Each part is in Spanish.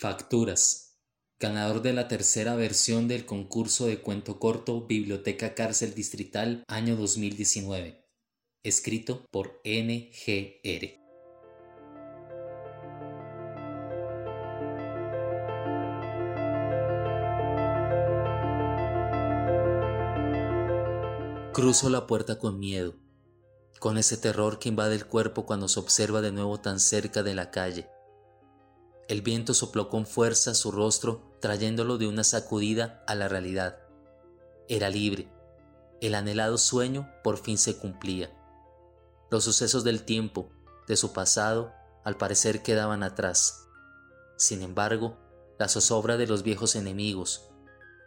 Facturas. Ganador de la tercera versión del concurso de cuento corto Biblioteca Cárcel Distrital año 2019. Escrito por NGR. Cruzo la puerta con miedo, con ese terror que invade el cuerpo cuando se observa de nuevo tan cerca de la calle. El viento sopló con fuerza su rostro, trayéndolo de una sacudida a la realidad. Era libre. El anhelado sueño por fin se cumplía. Los sucesos del tiempo, de su pasado, al parecer quedaban atrás. Sin embargo, la zozobra de los viejos enemigos,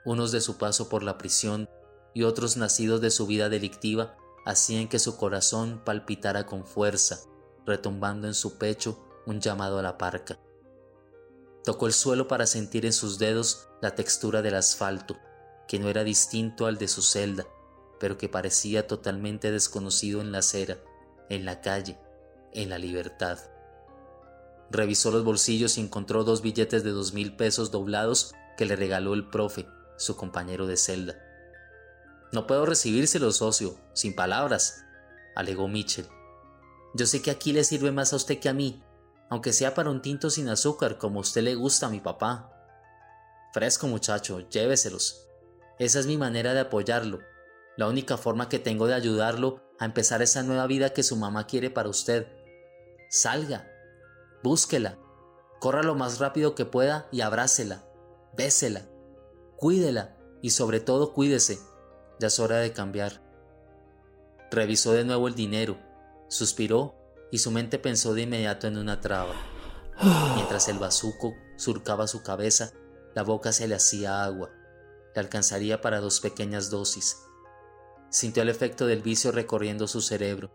unos de su paso por la prisión y otros nacidos de su vida delictiva hacían que su corazón palpitara con fuerza, retumbando en su pecho un llamado a la parca. Tocó el suelo para sentir en sus dedos la textura del asfalto, que no era distinto al de su celda, pero que parecía totalmente desconocido en la acera, en la calle, en la libertad. Revisó los bolsillos y encontró dos billetes de dos mil pesos doblados que le regaló el profe, su compañero de celda. No puedo recibírselo, socio, sin palabras, alegó Mitchell. Yo sé que aquí le sirve más a usted que a mí, aunque sea para un tinto sin azúcar como a usted le gusta a mi papá. Fresco, muchacho, lléveselos. Esa es mi manera de apoyarlo, la única forma que tengo de ayudarlo a empezar esa nueva vida que su mamá quiere para usted. Salga, búsquela, corra lo más rápido que pueda y abrácela, bésela, cuídela y sobre todo cuídese ya es hora de cambiar. Revisó de nuevo el dinero, suspiró y su mente pensó de inmediato en una traba. Mientras el bazuco surcaba su cabeza, la boca se le hacía agua. Le alcanzaría para dos pequeñas dosis. Sintió el efecto del vicio recorriendo su cerebro.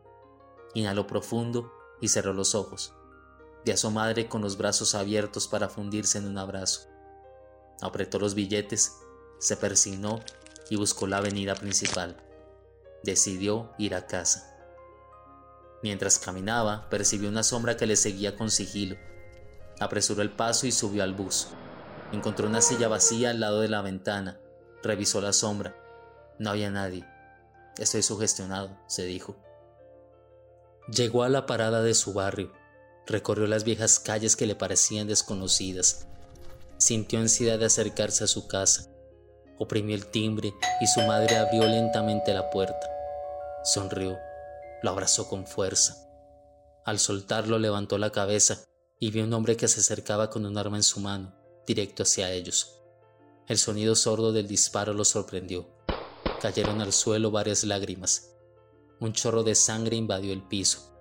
Inhaló profundo y cerró los ojos. Vi a su madre con los brazos abiertos para fundirse en un abrazo. Apretó los billetes, se persignó y buscó la avenida principal. Decidió ir a casa. Mientras caminaba, percibió una sombra que le seguía con sigilo. Apresuró el paso y subió al bus. Encontró una silla vacía al lado de la ventana. Revisó la sombra. No había nadie. Estoy sugestionado, se dijo. Llegó a la parada de su barrio. Recorrió las viejas calles que le parecían desconocidas. Sintió ansiedad de acercarse a su casa. Oprimió el timbre y su madre abrió lentamente la puerta. Sonrió, lo abrazó con fuerza. Al soltarlo levantó la cabeza y vio un hombre que se acercaba con un arma en su mano, directo hacia ellos. El sonido sordo del disparo lo sorprendió. Cayeron al suelo varias lágrimas. Un chorro de sangre invadió el piso.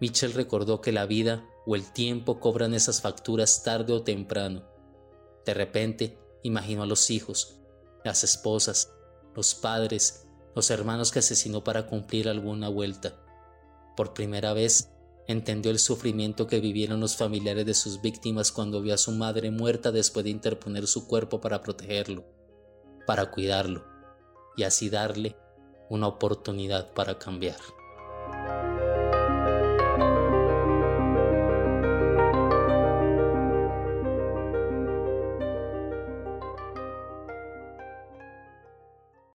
Mitchell recordó que la vida o el tiempo cobran esas facturas tarde o temprano. De repente, Imaginó a los hijos, las esposas, los padres, los hermanos que asesinó para cumplir alguna vuelta. Por primera vez entendió el sufrimiento que vivieron los familiares de sus víctimas cuando vio a su madre muerta después de interponer su cuerpo para protegerlo, para cuidarlo y así darle una oportunidad para cambiar.